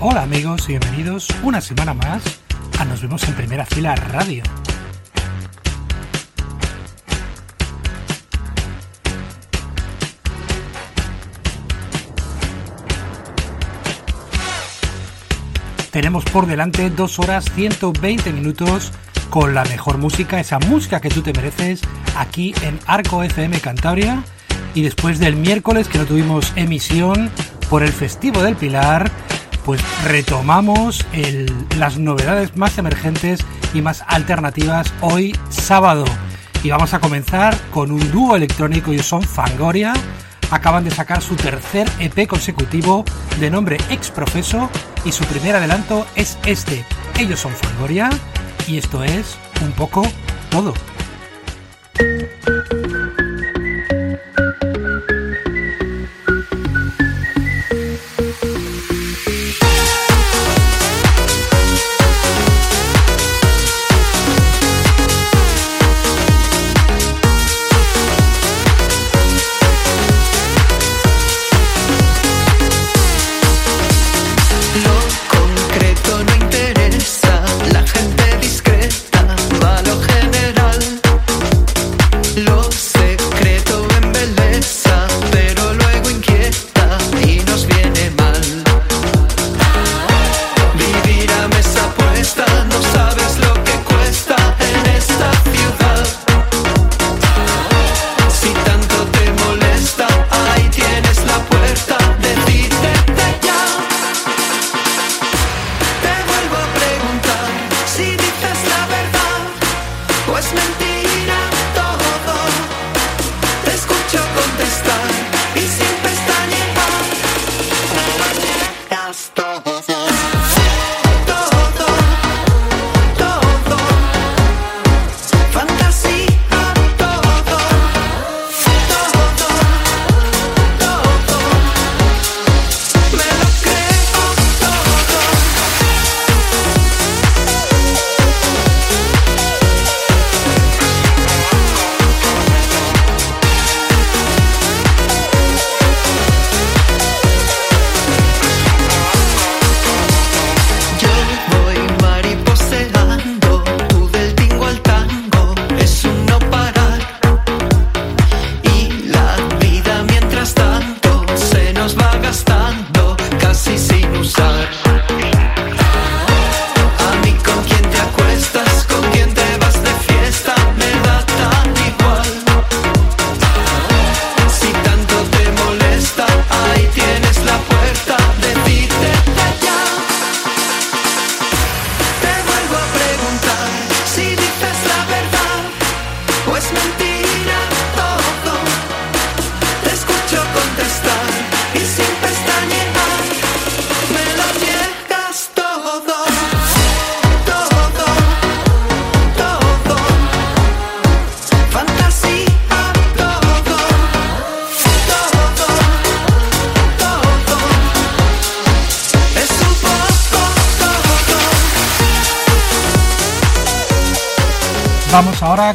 Hola amigos y bienvenidos una semana más Nos vemos en primera fila radio. Tenemos por delante dos horas 120 minutos con la mejor música, esa música que tú te mereces aquí en Arco FM Cantabria. Y después del miércoles que no tuvimos emisión por el Festivo del Pilar, pues retomamos las novedades más emergentes y más alternativas hoy sábado. Y vamos a comenzar con un dúo electrónico, y son Fangoria. Acaban de sacar su tercer EP consecutivo de nombre Ex Profeso y su primer adelanto es este. Ellos son Fangoria y esto es un poco todo.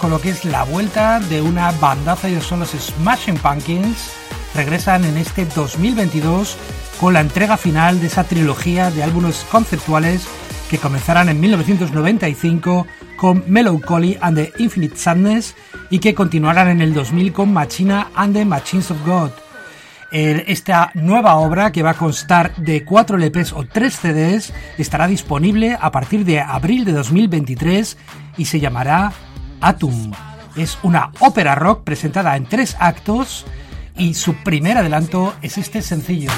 Con lo que es la vuelta de una bandaza, ellos son los Smashing Pumpkins. Regresan en este 2022 con la entrega final de esa trilogía de álbumes conceptuales que comenzarán en 1995 con Melancholy and the Infinite Sadness y que continuarán en el 2000 con Machina and the Machines of God. Esta nueva obra, que va a constar de 4 LPs o 3 CDs, estará disponible a partir de abril de 2023 y se llamará Atum. Es una ópera rock presentada en tres actos y su primer adelanto es este sencillo.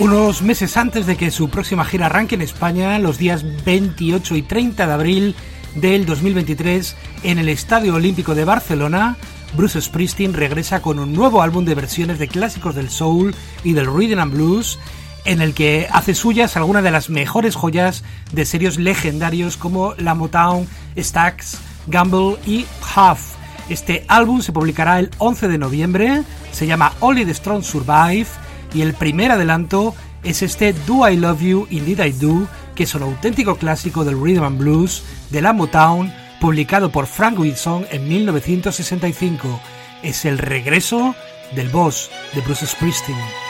Unos meses antes de que su próxima gira arranque en España, los días 28 y 30 de abril del 2023, en el Estadio Olímpico de Barcelona, Bruce Springsteen regresa con un nuevo álbum de versiones de clásicos del soul y del rhythm and blues, en el que hace suyas algunas de las mejores joyas de serios legendarios como la Motown, Stax, Gamble y Huff. Este álbum se publicará el 11 de noviembre, se llama Only the Strong Survive y el primer adelanto es este Do I Love You Indeed I Do, que es un auténtico clásico del rhythm and blues de la Motown, publicado por Frank Wilson en 1965. Es el regreso del boss de Bruce Springsteen.